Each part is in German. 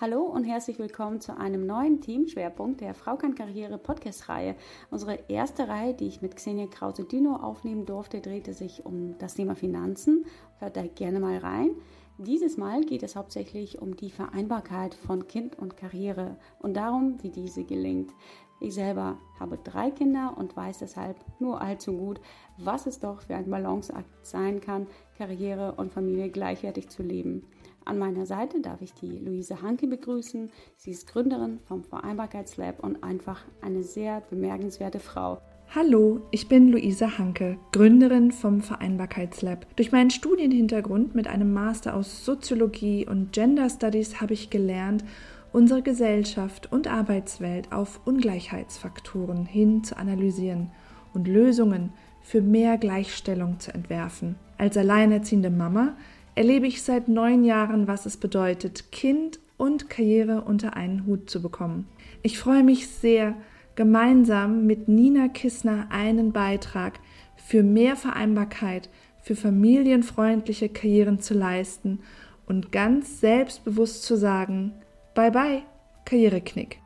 Hallo und herzlich willkommen zu einem neuen Teamschwerpunkt der Frau kann Karriere Podcast-Reihe. Unsere erste Reihe, die ich mit Xenia Krause-Dino aufnehmen durfte, drehte sich um das Thema Finanzen. Hört da gerne mal rein. Dieses Mal geht es hauptsächlich um die Vereinbarkeit von Kind und Karriere und darum, wie diese gelingt. Ich selber habe drei Kinder und weiß deshalb nur allzu gut, was es doch für ein Balanceakt sein kann, Karriere und Familie gleichwertig zu leben. An meiner Seite darf ich die Luise Hanke begrüßen. Sie ist Gründerin vom Vereinbarkeitslab und einfach eine sehr bemerkenswerte Frau. Hallo, ich bin Luise Hanke, Gründerin vom Vereinbarkeitslab. Durch meinen Studienhintergrund mit einem Master aus Soziologie und Gender Studies habe ich gelernt, unsere Gesellschaft und Arbeitswelt auf Ungleichheitsfaktoren hin zu analysieren und Lösungen für mehr Gleichstellung zu entwerfen. Als alleinerziehende Mama erlebe ich seit neun Jahren, was es bedeutet, Kind und Karriere unter einen Hut zu bekommen. Ich freue mich sehr, gemeinsam mit Nina Kissner einen Beitrag für mehr Vereinbarkeit, für familienfreundliche Karrieren zu leisten und ganz selbstbewusst zu sagen, bye bye, Karriereknick.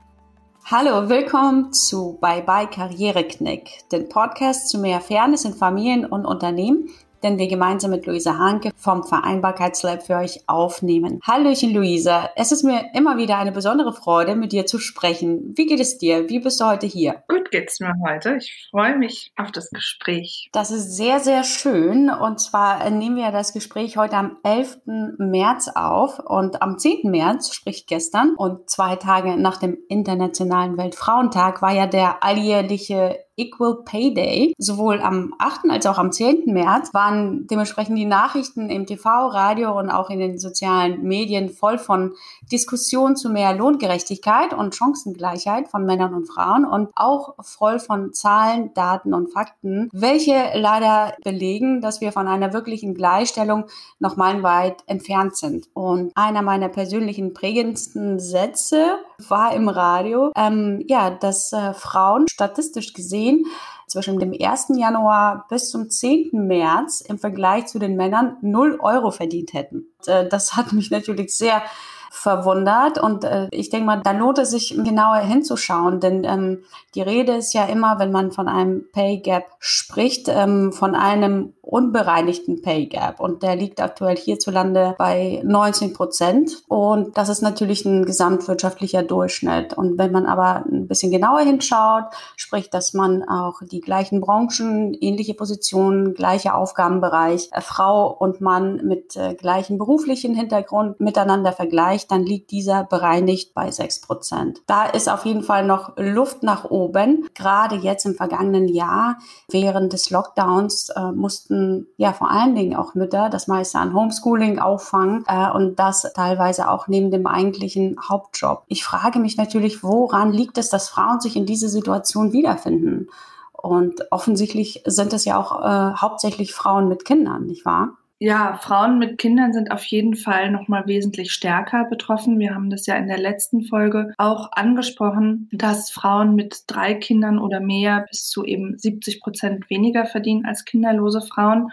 Hallo, willkommen zu Bye Bye Karriereknick, den Podcast zu mehr Fairness in Familien und Unternehmen den wir gemeinsam mit Luisa Hanke vom Vereinbarkeitslab für euch aufnehmen. Hallöchen, Luisa. Es ist mir immer wieder eine besondere Freude, mit dir zu sprechen. Wie geht es dir? Wie bist du heute hier? Gut geht's mir heute. Ich freue mich auf das Gespräch. Das ist sehr, sehr schön. Und zwar nehmen wir das Gespräch heute am 11. März auf und am 10. März, sprich gestern und zwei Tage nach dem Internationalen Weltfrauentag, war ja der alljährliche Equal Pay Day. Sowohl am 8. als auch am 10. März waren dementsprechend die Nachrichten im TV, Radio und auch in den sozialen Medien voll von Diskussionen zu mehr Lohngerechtigkeit und Chancengleichheit von Männern und Frauen und auch voll von Zahlen, Daten und Fakten, welche leider belegen, dass wir von einer wirklichen Gleichstellung noch meilenweit entfernt sind. Und einer meiner persönlichen prägendsten Sätze war im Radio, ähm, ja, dass äh, Frauen statistisch gesehen gesehen, zwischen dem 1. Januar bis zum 10. März im Vergleich zu den Männern 0 Euro verdient hätten. Äh, das hat mich natürlich sehr verwundert. Und äh, ich denke mal, da lohnt es sich genauer hinzuschauen, denn ähm, die Rede ist ja immer, wenn man von einem Pay Gap spricht, ähm, von einem unbereinigten Pay Gap. Und der liegt aktuell hierzulande bei 19 Prozent. Und das ist natürlich ein gesamtwirtschaftlicher Durchschnitt. Und wenn man aber ein bisschen genauer hinschaut, sprich, dass man auch die gleichen Branchen, ähnliche Positionen, gleiche Aufgabenbereich, äh, Frau und Mann mit äh, gleichem beruflichen Hintergrund miteinander vergleicht, dann liegt dieser bereinigt bei 6 Prozent. Da ist auf jeden Fall noch Luft nach oben. Gerade jetzt im vergangenen Jahr während des Lockdowns äh, mussten mussten ja vor allen Dingen auch Mütter das meiste an Homeschooling auffangen äh, und das teilweise auch neben dem eigentlichen Hauptjob. Ich frage mich natürlich, woran liegt es, dass Frauen sich in diese Situation wiederfinden? Und offensichtlich sind es ja auch äh, hauptsächlich Frauen mit Kindern, nicht wahr? Ja, Frauen mit Kindern sind auf jeden Fall noch mal wesentlich stärker betroffen. Wir haben das ja in der letzten Folge auch angesprochen, dass Frauen mit drei Kindern oder mehr bis zu eben 70 Prozent weniger verdienen als kinderlose Frauen.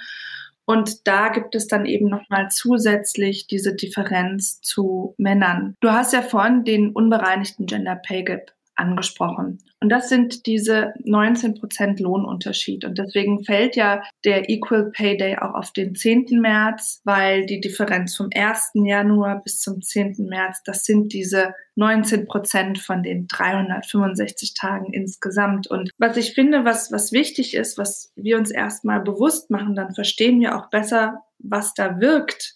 Und da gibt es dann eben nochmal zusätzlich diese Differenz zu Männern. Du hast ja vorhin den unbereinigten Gender Pay Gap angesprochen. Und das sind diese 19 Prozent Lohnunterschied. Und deswegen fällt ja der Equal Pay Day auch auf den 10. März, weil die Differenz vom 1. Januar bis zum 10. März, das sind diese 19 Prozent von den 365 Tagen insgesamt. Und was ich finde, was, was wichtig ist, was wir uns erstmal bewusst machen, dann verstehen wir auch besser, was da wirkt,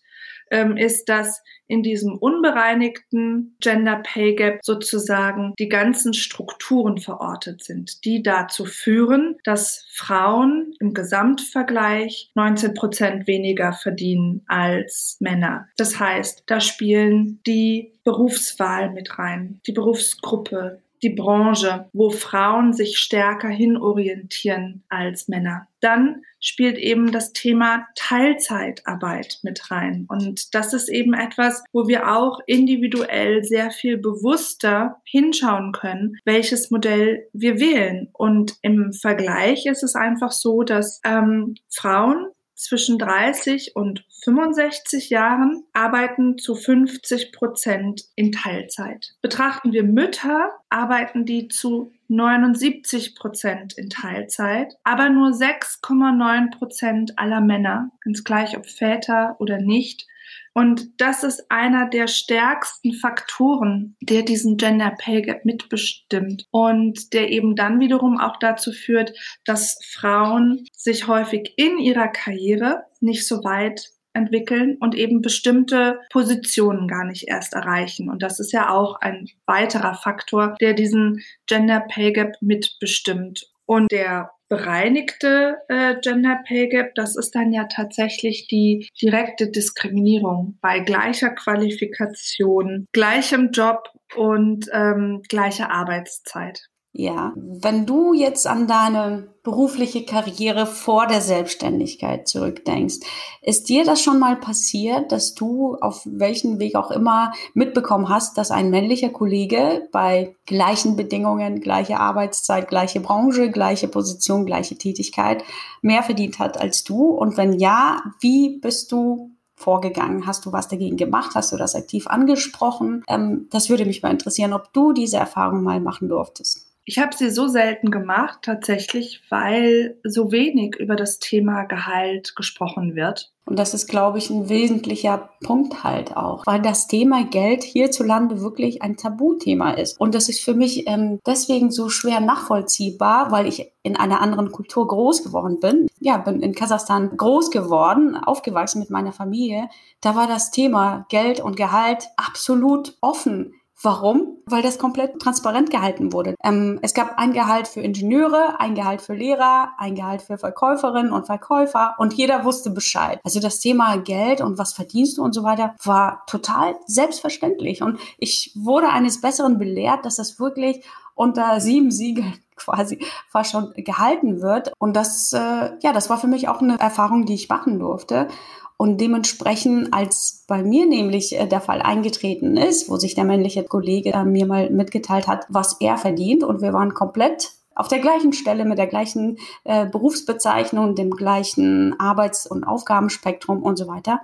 ähm, ist, dass in diesem unbereinigten Gender Pay Gap sozusagen die ganzen Strukturen verortet sind, die dazu führen, dass Frauen im Gesamtvergleich 19 Prozent weniger verdienen als Männer. Das heißt, da spielen die Berufswahl mit rein, die Berufsgruppe, die Branche, wo Frauen sich stärker hinorientieren als Männer. Dann spielt eben das Thema Teilzeitarbeit mit rein. Und das ist eben etwas, wo wir auch individuell sehr viel bewusster hinschauen können, welches Modell wir wählen. Und im Vergleich ist es einfach so, dass ähm, Frauen zwischen 30 und 65 Jahren arbeiten zu 50 Prozent in Teilzeit. Betrachten wir Mütter, arbeiten die zu 79 Prozent in Teilzeit, aber nur 6,9 Prozent aller Männer, ganz gleich ob Väter oder nicht, und das ist einer der stärksten Faktoren, der diesen Gender Pay Gap mitbestimmt und der eben dann wiederum auch dazu führt, dass Frauen sich häufig in ihrer Karriere nicht so weit entwickeln und eben bestimmte Positionen gar nicht erst erreichen. Und das ist ja auch ein weiterer Faktor, der diesen Gender Pay Gap mitbestimmt. Und der bereinigte äh, Gender Pay Gap, das ist dann ja tatsächlich die direkte Diskriminierung bei gleicher Qualifikation, gleichem Job und ähm, gleicher Arbeitszeit. Ja, wenn du jetzt an deine berufliche Karriere vor der Selbstständigkeit zurückdenkst, ist dir das schon mal passiert, dass du auf welchen Weg auch immer mitbekommen hast, dass ein männlicher Kollege bei gleichen Bedingungen, gleiche Arbeitszeit, gleiche Branche, gleiche Position, gleiche Tätigkeit mehr verdient hat als du? Und wenn ja, wie bist du vorgegangen? Hast du was dagegen gemacht? Hast du das aktiv angesprochen? Ähm, das würde mich mal interessieren, ob du diese Erfahrung mal machen durftest. Ich habe sie so selten gemacht, tatsächlich, weil so wenig über das Thema Gehalt gesprochen wird. Und das ist, glaube ich, ein wesentlicher Punkt halt auch, weil das Thema Geld hierzulande wirklich ein Tabuthema ist. Und das ist für mich ähm, deswegen so schwer nachvollziehbar, weil ich in einer anderen Kultur groß geworden bin. Ja, bin in Kasachstan groß geworden, aufgewachsen mit meiner Familie. Da war das Thema Geld und Gehalt absolut offen. Warum? Weil das komplett transparent gehalten wurde. Ähm, es gab ein Gehalt für Ingenieure, ein Gehalt für Lehrer, ein Gehalt für Verkäuferinnen und Verkäufer und jeder wusste Bescheid. Also das Thema Geld und was verdienst du und so weiter war total selbstverständlich. Und ich wurde eines Besseren belehrt, dass das wirklich unter sieben Siegeln quasi fast schon gehalten wird. Und das, äh, ja, das war für mich auch eine Erfahrung, die ich machen durfte. Und dementsprechend, als bei mir nämlich äh, der Fall eingetreten ist, wo sich der männliche Kollege äh, mir mal mitgeteilt hat, was er verdient, und wir waren komplett auf der gleichen Stelle mit der gleichen äh, Berufsbezeichnung, dem gleichen Arbeits- und Aufgabenspektrum und so weiter.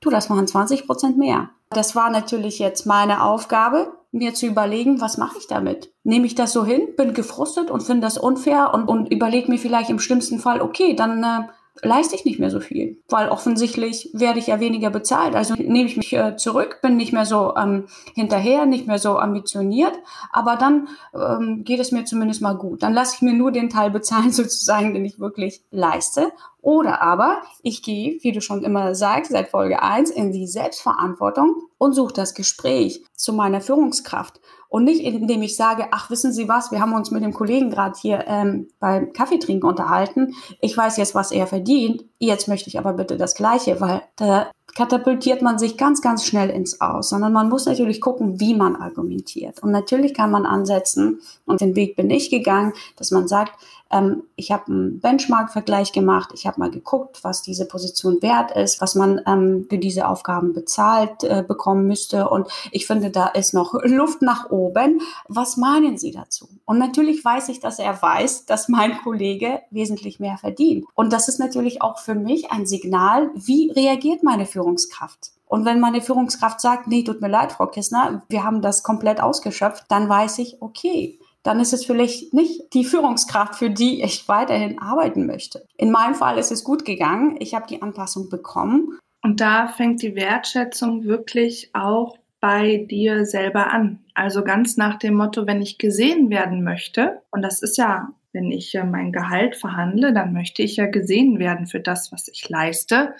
Du, das waren 20 Prozent mehr. Das war natürlich jetzt meine Aufgabe, mir zu überlegen, was mache ich damit? Nehme ich das so hin, bin gefrustet und finde das unfair und, und überlege mir vielleicht im schlimmsten Fall, okay, dann äh, leiste ich nicht mehr so viel, weil offensichtlich werde ich ja weniger bezahlt. Also nehme ich mich äh, zurück, bin nicht mehr so ähm, hinterher, nicht mehr so ambitioniert, aber dann ähm, geht es mir zumindest mal gut. Dann lasse ich mir nur den Teil bezahlen, sozusagen, den ich wirklich leiste. Oder aber ich gehe, wie du schon immer sagst, seit Folge 1 in die Selbstverantwortung und suche das Gespräch zu meiner Führungskraft und nicht, indem ich sage, ach, wissen Sie was, wir haben uns mit dem Kollegen gerade hier ähm, beim Kaffeetrinken unterhalten. Ich weiß jetzt, was er verdient. Jetzt möchte ich aber bitte das Gleiche, weil da katapultiert man sich ganz, ganz schnell ins Aus, sondern man muss natürlich gucken, wie man argumentiert. Und natürlich kann man ansetzen, und den Weg bin ich gegangen, dass man sagt, ähm, ich habe einen Benchmark-Vergleich gemacht. Ich habe mal geguckt, was diese Position wert ist, was man ähm, für diese Aufgaben bezahlt äh, bekommen müsste. Und ich finde, da ist noch Luft nach oben. Was meinen Sie dazu? Und natürlich weiß ich, dass er weiß, dass mein Kollege wesentlich mehr verdient. Und das ist natürlich auch für mich ein Signal, wie reagiert meine Führungskraft? Und wenn meine Führungskraft sagt, nee, tut mir leid, Frau Kissner, wir haben das komplett ausgeschöpft, dann weiß ich, okay, dann ist es vielleicht nicht die Führungskraft, für die ich weiterhin arbeiten möchte. In meinem Fall ist es gut gegangen. Ich habe die Anpassung bekommen. Und da fängt die Wertschätzung wirklich auch bei dir selber an. Also ganz nach dem Motto, wenn ich gesehen werden möchte, und das ist ja, wenn ich mein Gehalt verhandle, dann möchte ich ja gesehen werden für das, was ich leiste,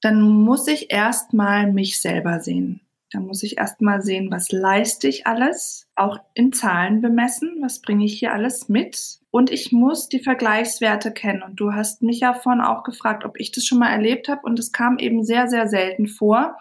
dann muss ich erstmal mich selber sehen. Da muss ich erstmal sehen, was leiste ich alles, auch in Zahlen bemessen, was bringe ich hier alles mit. Und ich muss die Vergleichswerte kennen. Und du hast mich ja vorhin auch gefragt, ob ich das schon mal erlebt habe. Und es kam eben sehr, sehr selten vor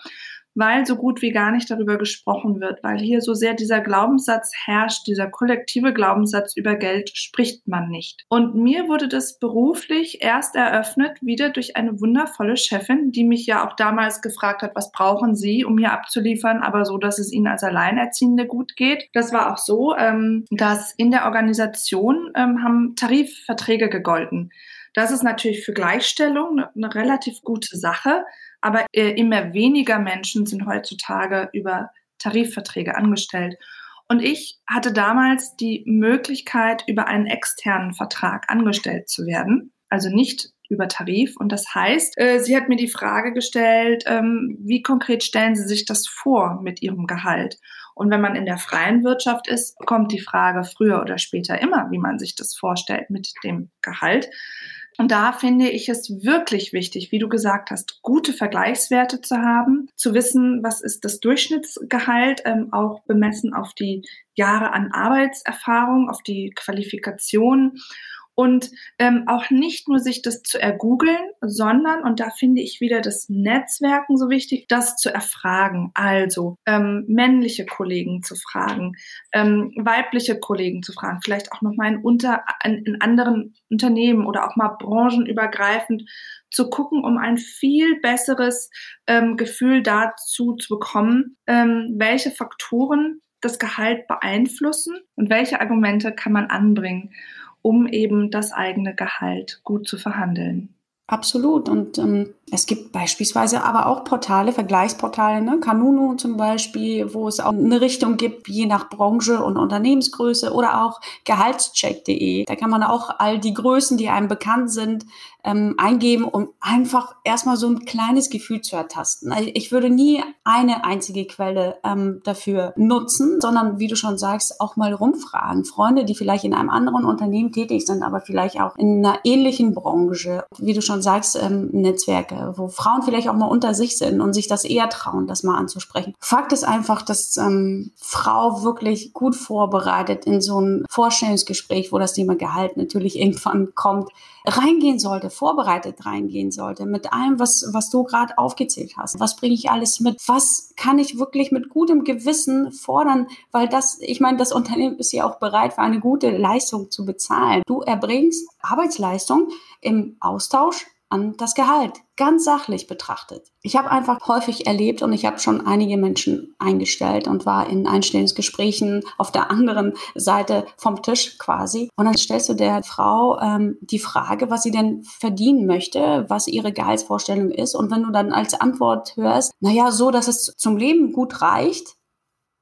weil so gut wie gar nicht darüber gesprochen wird, weil hier so sehr dieser Glaubenssatz herrscht, dieser kollektive Glaubenssatz über Geld spricht man nicht. Und mir wurde das beruflich erst eröffnet, wieder durch eine wundervolle Chefin, die mich ja auch damals gefragt hat, was brauchen Sie, um hier abzuliefern, aber so, dass es Ihnen als Alleinerziehende gut geht. Das war auch so, ähm, dass in der Organisation ähm, haben Tarifverträge gegolten. Das ist natürlich für Gleichstellung eine, eine relativ gute Sache, aber äh, immer weniger Menschen sind heutzutage über Tarifverträge angestellt. Und ich hatte damals die Möglichkeit, über einen externen Vertrag angestellt zu werden. Also nicht über Tarif. Und das heißt, äh, sie hat mir die Frage gestellt, ähm, wie konkret stellen Sie sich das vor mit Ihrem Gehalt? Und wenn man in der freien Wirtschaft ist, kommt die Frage früher oder später immer, wie man sich das vorstellt mit dem Gehalt. Und da finde ich es wirklich wichtig, wie du gesagt hast, gute Vergleichswerte zu haben, zu wissen, was ist das Durchschnittsgehalt, ähm, auch bemessen auf die Jahre an Arbeitserfahrung, auf die Qualifikation und ähm, auch nicht nur sich das zu ergoogeln, sondern, und da finde ich wieder das Netzwerken so wichtig, das zu erfragen. Also ähm, männliche Kollegen zu fragen, ähm, weibliche Kollegen zu fragen, vielleicht auch nochmal in, unter, in, in anderen Unternehmen oder auch mal branchenübergreifend zu gucken, um ein viel besseres ähm, Gefühl dazu zu bekommen, ähm, welche Faktoren das Gehalt beeinflussen und welche Argumente kann man anbringen um eben das eigene Gehalt gut zu verhandeln. Absolut. Und ähm, es gibt beispielsweise aber auch Portale, Vergleichsportale, ne? Kanunu zum Beispiel, wo es auch eine Richtung gibt, je nach Branche und Unternehmensgröße oder auch gehaltscheck.de. Da kann man auch all die Größen, die einem bekannt sind, ähm, eingeben, um einfach erstmal so ein kleines Gefühl zu ertasten. Also ich würde nie eine einzige Quelle ähm, dafür nutzen, sondern wie du schon sagst, auch mal rumfragen. Freunde, die vielleicht in einem anderen Unternehmen tätig sind, aber vielleicht auch in einer ähnlichen Branche, wie du schon sagst, ähm, Netzwerke, wo Frauen vielleicht auch mal unter sich sind und sich das eher trauen, das mal anzusprechen. Fakt ist einfach, dass ähm, Frau wirklich gut vorbereitet in so ein Vorstellungsgespräch, wo das Thema Gehalt natürlich irgendwann kommt, reingehen sollte, vorbereitet reingehen sollte, mit allem, was, was du gerade aufgezählt hast. Was bringe ich alles mit? Was kann ich wirklich mit gutem Gewissen fordern? Weil das, ich meine, das Unternehmen ist ja auch bereit, für eine gute Leistung zu bezahlen. Du erbringst Arbeitsleistung im Austausch an das Gehalt, ganz sachlich betrachtet. Ich habe einfach häufig erlebt und ich habe schon einige Menschen eingestellt und war in Einstellungsgesprächen auf der anderen Seite vom Tisch quasi. Und dann stellst du der Frau ähm, die Frage, was sie denn verdienen möchte, was ihre Gehaltsvorstellung ist. Und wenn du dann als Antwort hörst, naja, so, dass es zum Leben gut reicht,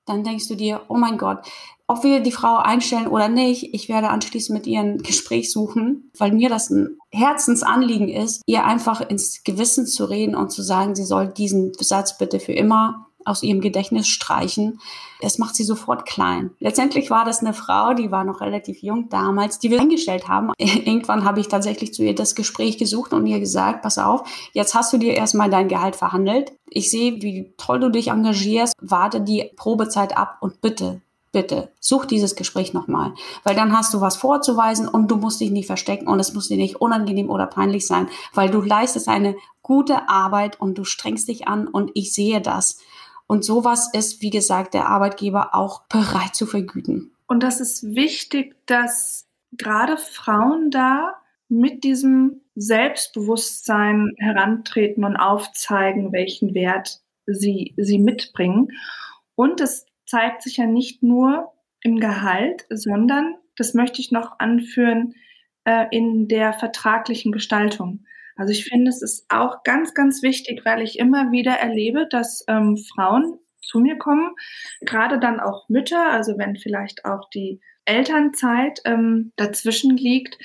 dann denkst du dir, oh mein Gott, ob wir die Frau einstellen oder nicht, ich werde anschließend mit ihr ein Gespräch suchen, weil mir das ein Herzensanliegen ist, ihr einfach ins Gewissen zu reden und zu sagen, sie soll diesen Satz bitte für immer aus ihrem Gedächtnis streichen. Es macht sie sofort klein. Letztendlich war das eine Frau, die war noch relativ jung damals, die wir eingestellt haben. Irgendwann habe ich tatsächlich zu ihr das Gespräch gesucht und ihr gesagt, pass auf, jetzt hast du dir erstmal dein Gehalt verhandelt. Ich sehe, wie toll du dich engagierst. Warte die Probezeit ab und bitte bitte such dieses Gespräch nochmal, weil dann hast du was vorzuweisen und du musst dich nicht verstecken und es muss dir nicht unangenehm oder peinlich sein, weil du leistest eine gute Arbeit und du strengst dich an und ich sehe das. Und sowas ist, wie gesagt, der Arbeitgeber auch bereit zu vergüten. Und das ist wichtig, dass gerade Frauen da mit diesem Selbstbewusstsein herantreten und aufzeigen, welchen Wert sie, sie mitbringen. Und es zeigt sich ja nicht nur im Gehalt, sondern, das möchte ich noch anführen, äh, in der vertraglichen Gestaltung. Also ich finde, es ist auch ganz, ganz wichtig, weil ich immer wieder erlebe, dass ähm, Frauen zu mir kommen, gerade dann auch Mütter, also wenn vielleicht auch die Elternzeit ähm, dazwischen liegt,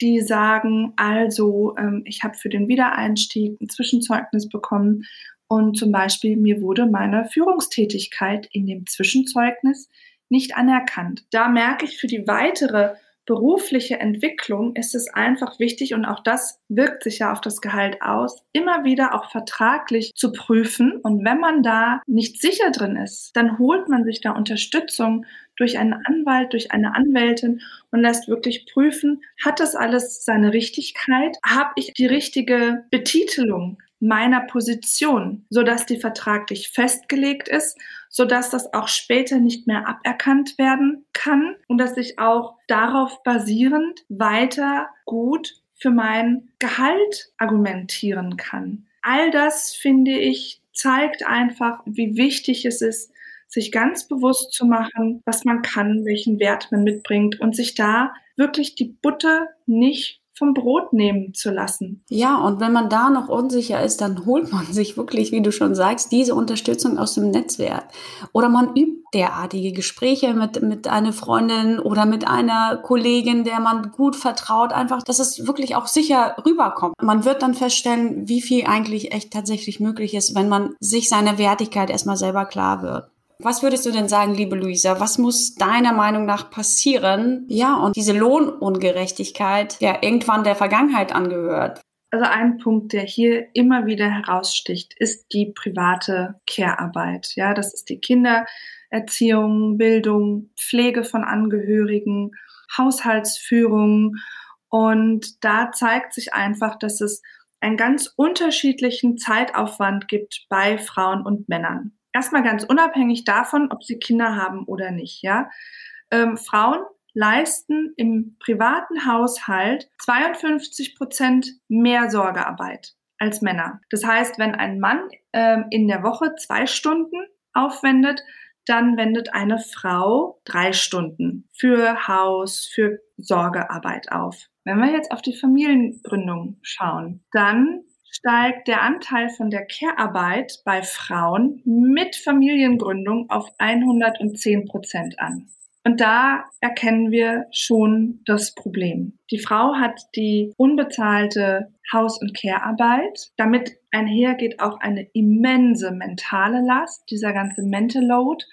die sagen, also ähm, ich habe für den Wiedereinstieg ein Zwischenzeugnis bekommen und zum Beispiel mir wurde meine Führungstätigkeit in dem Zwischenzeugnis nicht anerkannt. Da merke ich für die weitere berufliche Entwicklung ist es einfach wichtig und auch das wirkt sich ja auf das Gehalt aus, immer wieder auch vertraglich zu prüfen. Und wenn man da nicht sicher drin ist, dann holt man sich da Unterstützung durch einen Anwalt, durch eine Anwältin und lässt wirklich prüfen, hat das alles seine Richtigkeit? Habe ich die richtige Betitelung? Meiner Position, so dass die vertraglich festgelegt ist, so dass das auch später nicht mehr aberkannt werden kann und dass ich auch darauf basierend weiter gut für mein Gehalt argumentieren kann. All das finde ich zeigt einfach, wie wichtig es ist, sich ganz bewusst zu machen, was man kann, welchen Wert man mitbringt und sich da wirklich die Butter nicht vom Brot nehmen zu lassen. Ja, und wenn man da noch unsicher ist, dann holt man sich wirklich, wie du schon sagst, diese Unterstützung aus dem Netzwerk. Oder man übt derartige Gespräche mit, mit einer Freundin oder mit einer Kollegin, der man gut vertraut, einfach, dass es wirklich auch sicher rüberkommt. Man wird dann feststellen, wie viel eigentlich echt tatsächlich möglich ist, wenn man sich seiner Wertigkeit erstmal selber klar wird. Was würdest du denn sagen, liebe Luisa? Was muss deiner Meinung nach passieren? Ja, und diese Lohnungerechtigkeit, ja, irgendwann der Vergangenheit angehört. Also ein Punkt, der hier immer wieder heraussticht, ist die private Care-Arbeit. Ja, das ist die Kindererziehung, Bildung, Pflege von Angehörigen, Haushaltsführung. Und da zeigt sich einfach, dass es einen ganz unterschiedlichen Zeitaufwand gibt bei Frauen und Männern erstmal ganz unabhängig davon, ob sie Kinder haben oder nicht, ja. Ähm, Frauen leisten im privaten Haushalt 52 Prozent mehr Sorgearbeit als Männer. Das heißt, wenn ein Mann ähm, in der Woche zwei Stunden aufwendet, dann wendet eine Frau drei Stunden für Haus, für Sorgearbeit auf. Wenn wir jetzt auf die Familiengründung schauen, dann steigt der Anteil von der Care-Arbeit bei Frauen mit Familiengründung auf 110 Prozent an. Und da erkennen wir schon das Problem. Die Frau hat die unbezahlte Haus- und Care-Arbeit. Damit einhergeht auch eine immense mentale Last, dieser ganze Mental Load,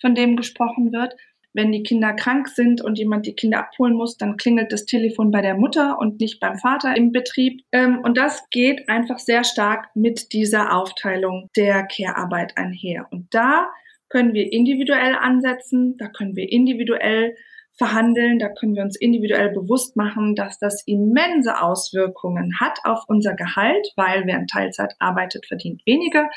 von dem gesprochen wird wenn die Kinder krank sind und jemand die Kinder abholen muss, dann klingelt das Telefon bei der Mutter und nicht beim Vater im Betrieb. Ähm, und das geht einfach sehr stark mit dieser Aufteilung der Care-Arbeit einher. Und da können wir individuell ansetzen, da können wir individuell verhandeln, da können wir uns individuell bewusst machen, dass das immense Auswirkungen hat auf unser Gehalt, weil wer in Teilzeit arbeitet, verdient weniger.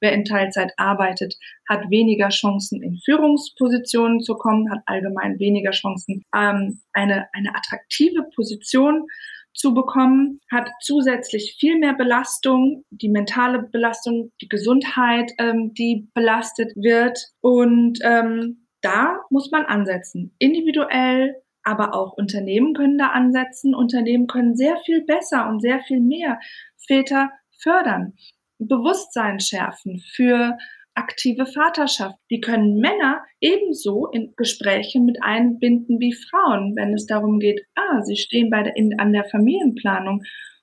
Wer in Teilzeit arbeitet, hat weniger Chancen, in Führungspositionen zu kommen, hat allgemein weniger Chancen, ähm, eine, eine attraktive Position zu bekommen, hat zusätzlich viel mehr Belastung, die mentale Belastung, die Gesundheit, ähm, die belastet wird. Und ähm, da muss man ansetzen. Individuell, aber auch Unternehmen können da ansetzen. Unternehmen können sehr viel besser und sehr viel mehr Väter fördern, Bewusstsein schärfen für aktive Vaterschaft. Die können Männer ebenso in Gespräche mit einbinden wie Frauen, wenn es darum geht, ah, sie stehen bei in, an der Familienplanung.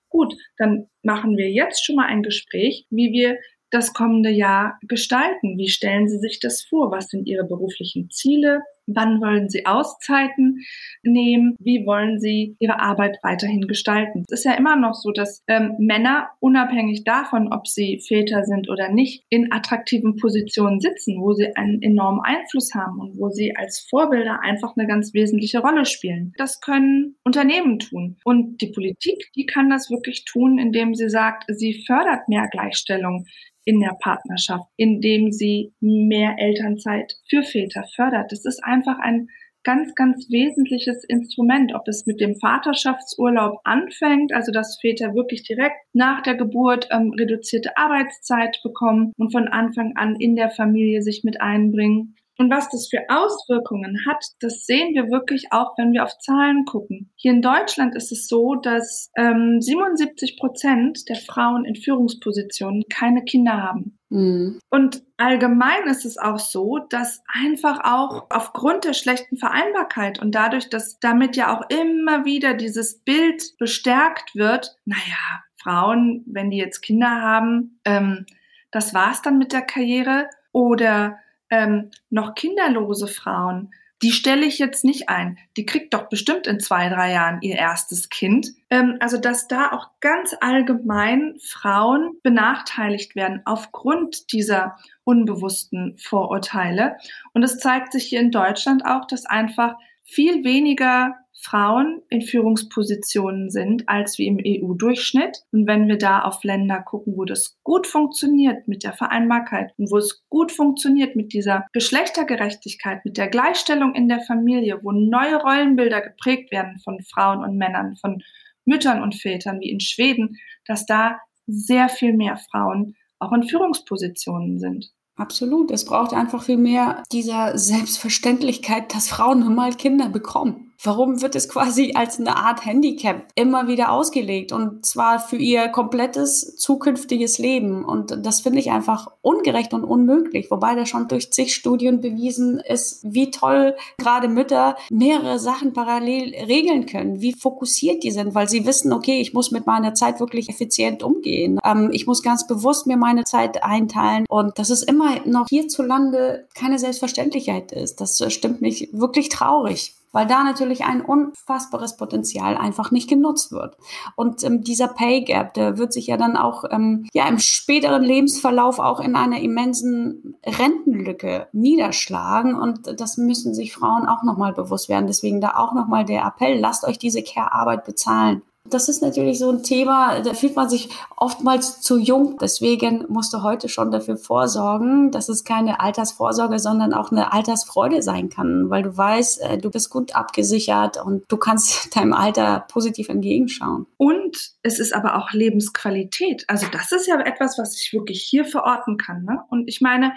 Gut, dann machen wir jetzt schon mal ein Gespräch, wie wir das kommende Jahr gestalten? Wie stellen Sie sich das vor? Was sind Ihre beruflichen Ziele? Wann wollen Sie Auszeiten nehmen? Wie wollen Sie Ihre Arbeit weiterhin gestalten? Es ist ja immer noch so, dass ähm, Männer unabhängig davon, ob sie Väter sind oder nicht, in attraktiven Positionen sitzen, wo sie einen enormen Einfluss haben und wo sie als Vorbilder einfach eine ganz wesentliche Rolle spielen. Das können Unternehmen tun. Und die Politik, die kann das wirklich tun, indem sie sagt, sie fördert mehr Gleichstellung in der Partnerschaft, indem sie mehr Elternzeit für Väter fördert. Das ist einfach ein ganz, ganz wesentliches Instrument, ob es mit dem Vaterschaftsurlaub anfängt, also dass Väter wirklich direkt nach der Geburt ähm, reduzierte Arbeitszeit bekommen und von Anfang an in der Familie sich mit einbringen. Und was das für Auswirkungen hat, das sehen wir wirklich auch, wenn wir auf Zahlen gucken. Hier in Deutschland ist es so, dass ähm, 77 Prozent der Frauen in Führungspositionen keine Kinder haben. Mhm. Und allgemein ist es auch so, dass einfach auch aufgrund der schlechten Vereinbarkeit und dadurch, dass damit ja auch immer wieder dieses Bild bestärkt wird, naja, Frauen, wenn die jetzt Kinder haben, ähm, das war's dann mit der Karriere oder ähm, noch kinderlose Frauen, die stelle ich jetzt nicht ein. Die kriegt doch bestimmt in zwei, drei Jahren ihr erstes Kind. Ähm, also, dass da auch ganz allgemein Frauen benachteiligt werden aufgrund dieser unbewussten Vorurteile. Und es zeigt sich hier in Deutschland auch, dass einfach viel weniger Frauen in Führungspositionen sind als wie im EU-Durchschnitt. Und wenn wir da auf Länder gucken, wo das gut funktioniert mit der Vereinbarkeit und wo es gut funktioniert mit dieser Geschlechtergerechtigkeit, mit der Gleichstellung in der Familie, wo neue Rollenbilder geprägt werden von Frauen und Männern, von Müttern und Vätern wie in Schweden, dass da sehr viel mehr Frauen auch in Führungspositionen sind. Absolut. Es braucht einfach viel mehr dieser Selbstverständlichkeit, dass Frauen nun mal Kinder bekommen. Warum wird es quasi als eine Art Handicap immer wieder ausgelegt und zwar für ihr komplettes zukünftiges Leben? Und das finde ich einfach ungerecht und unmöglich, wobei da schon durch zig Studien bewiesen ist, wie toll gerade Mütter mehrere Sachen parallel regeln können, wie fokussiert die sind, weil sie wissen, okay, ich muss mit meiner Zeit wirklich effizient umgehen. Ähm, ich muss ganz bewusst mir meine Zeit einteilen und dass es immer noch hierzulande keine Selbstverständlichkeit ist. Das stimmt mich wirklich traurig weil da natürlich ein unfassbares Potenzial einfach nicht genutzt wird. Und ähm, dieser Pay Gap, der wird sich ja dann auch ähm, ja im späteren Lebensverlauf auch in einer immensen Rentenlücke niederschlagen und das müssen sich Frauen auch nochmal bewusst werden. Deswegen da auch nochmal der Appell, lasst euch diese Care-Arbeit bezahlen. Das ist natürlich so ein Thema, da fühlt man sich oftmals zu jung. Deswegen musst du heute schon dafür vorsorgen, dass es keine Altersvorsorge, sondern auch eine Altersfreude sein kann, weil du weißt, äh, du bist gut abgesichert und du kannst deinem Alter positiv entgegenschauen. Und es ist aber auch Lebensqualität. Also das ist ja etwas, was ich wirklich hier verorten kann. Ne? Und ich meine,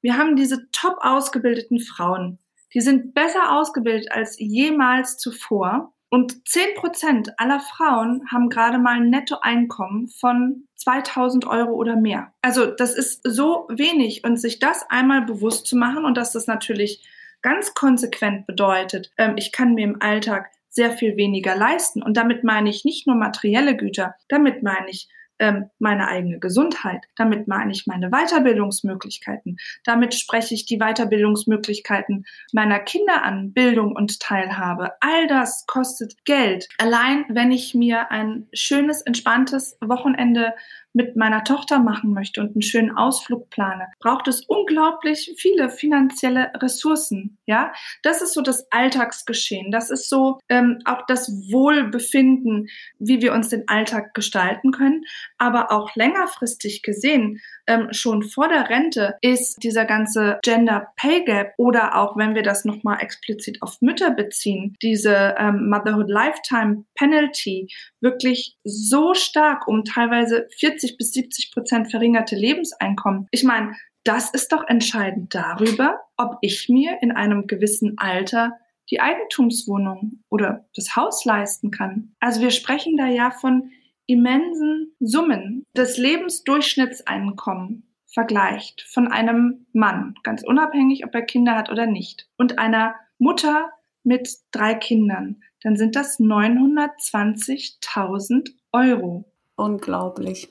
wir haben diese top ausgebildeten Frauen. Die sind besser ausgebildet als jemals zuvor. Und 10 Prozent aller Frauen haben gerade mal ein Nettoeinkommen von 2000 Euro oder mehr. Also das ist so wenig und sich das einmal bewusst zu machen und dass das natürlich ganz konsequent bedeutet, ähm, ich kann mir im Alltag sehr viel weniger leisten. Und damit meine ich nicht nur materielle Güter, damit meine ich ähm, meine eigene Gesundheit. Damit meine ich meine Weiterbildungsmöglichkeiten. Damit spreche ich die Weiterbildungsmöglichkeiten meiner Kinder an, Bildung und Teilhabe. All das kostet Geld. Allein wenn ich mir ein schönes, entspanntes Wochenende mit meiner Tochter machen möchte und einen schönen Ausflug plane, braucht es unglaublich viele finanzielle Ressourcen. Ja, das ist so das Alltagsgeschehen. Das ist so ähm, auch das Wohlbefinden, wie wir uns den Alltag gestalten können. Aber auch längerfristig gesehen, ähm, schon vor der Rente, ist dieser ganze Gender Pay Gap oder auch, wenn wir das nochmal explizit auf Mütter beziehen, diese ähm, Motherhood Lifetime Penalty wirklich so stark um teilweise 40 60 bis 70 Prozent verringerte Lebenseinkommen. Ich meine, das ist doch entscheidend darüber, ob ich mir in einem gewissen Alter die Eigentumswohnung oder das Haus leisten kann. Also wir sprechen da ja von immensen Summen. Das Lebensdurchschnittseinkommen vergleicht von einem Mann, ganz unabhängig, ob er Kinder hat oder nicht, und einer Mutter mit drei Kindern, dann sind das 920.000 Euro. Unglaublich.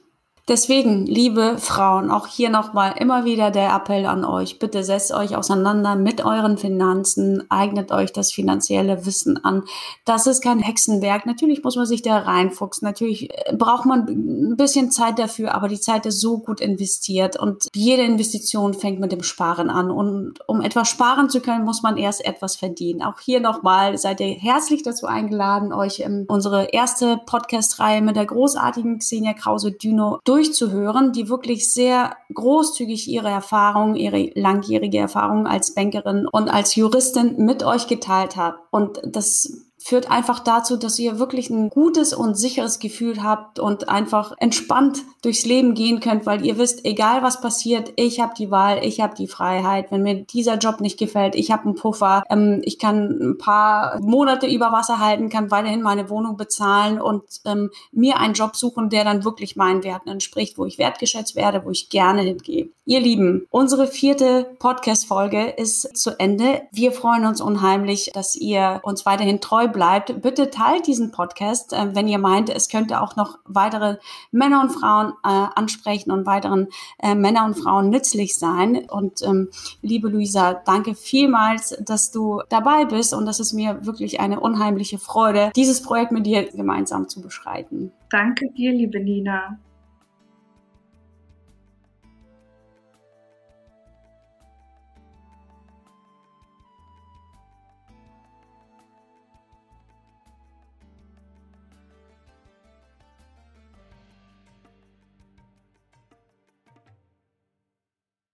Deswegen, liebe Frauen, auch hier nochmal immer wieder der Appell an euch. Bitte setzt euch auseinander mit euren Finanzen, eignet euch das finanzielle Wissen an. Das ist kein Hexenwerk. Natürlich muss man sich da reinfuchsen. Natürlich äh, braucht man ein bisschen Zeit dafür, aber die Zeit ist so gut investiert und jede Investition fängt mit dem Sparen an. Und um etwas sparen zu können, muss man erst etwas verdienen. Auch hier nochmal seid ihr herzlich dazu eingeladen, euch in unsere erste Podcast-Reihe mit der großartigen Xenia Krause-Düno durch durchzuhören, die wirklich sehr großzügig ihre Erfahrungen, ihre langjährige Erfahrung als Bankerin und als Juristin mit euch geteilt hat. Und das führt einfach dazu, dass ihr wirklich ein gutes und sicheres Gefühl habt und einfach entspannt durchs Leben gehen könnt, weil ihr wisst, egal was passiert, ich habe die Wahl, ich habe die Freiheit. Wenn mir dieser Job nicht gefällt, ich habe einen Puffer, ähm, ich kann ein paar Monate über Wasser halten, kann weiterhin meine Wohnung bezahlen und ähm, mir einen Job suchen, der dann wirklich meinen Werten entspricht, wo ich wertgeschätzt werde, wo ich gerne hingehe. Ihr Lieben, unsere vierte Podcast-Folge ist zu Ende. Wir freuen uns unheimlich, dass ihr uns weiterhin treu bleibt. Bitte teilt diesen Podcast, äh, wenn ihr meint, es könnte auch noch weitere Männer und Frauen äh, ansprechen und weiteren äh, Männer und Frauen nützlich sein. Und ähm, liebe Luisa, danke vielmals, dass du dabei bist und das ist mir wirklich eine unheimliche Freude, dieses Projekt mit dir gemeinsam zu beschreiten. Danke dir, liebe Nina.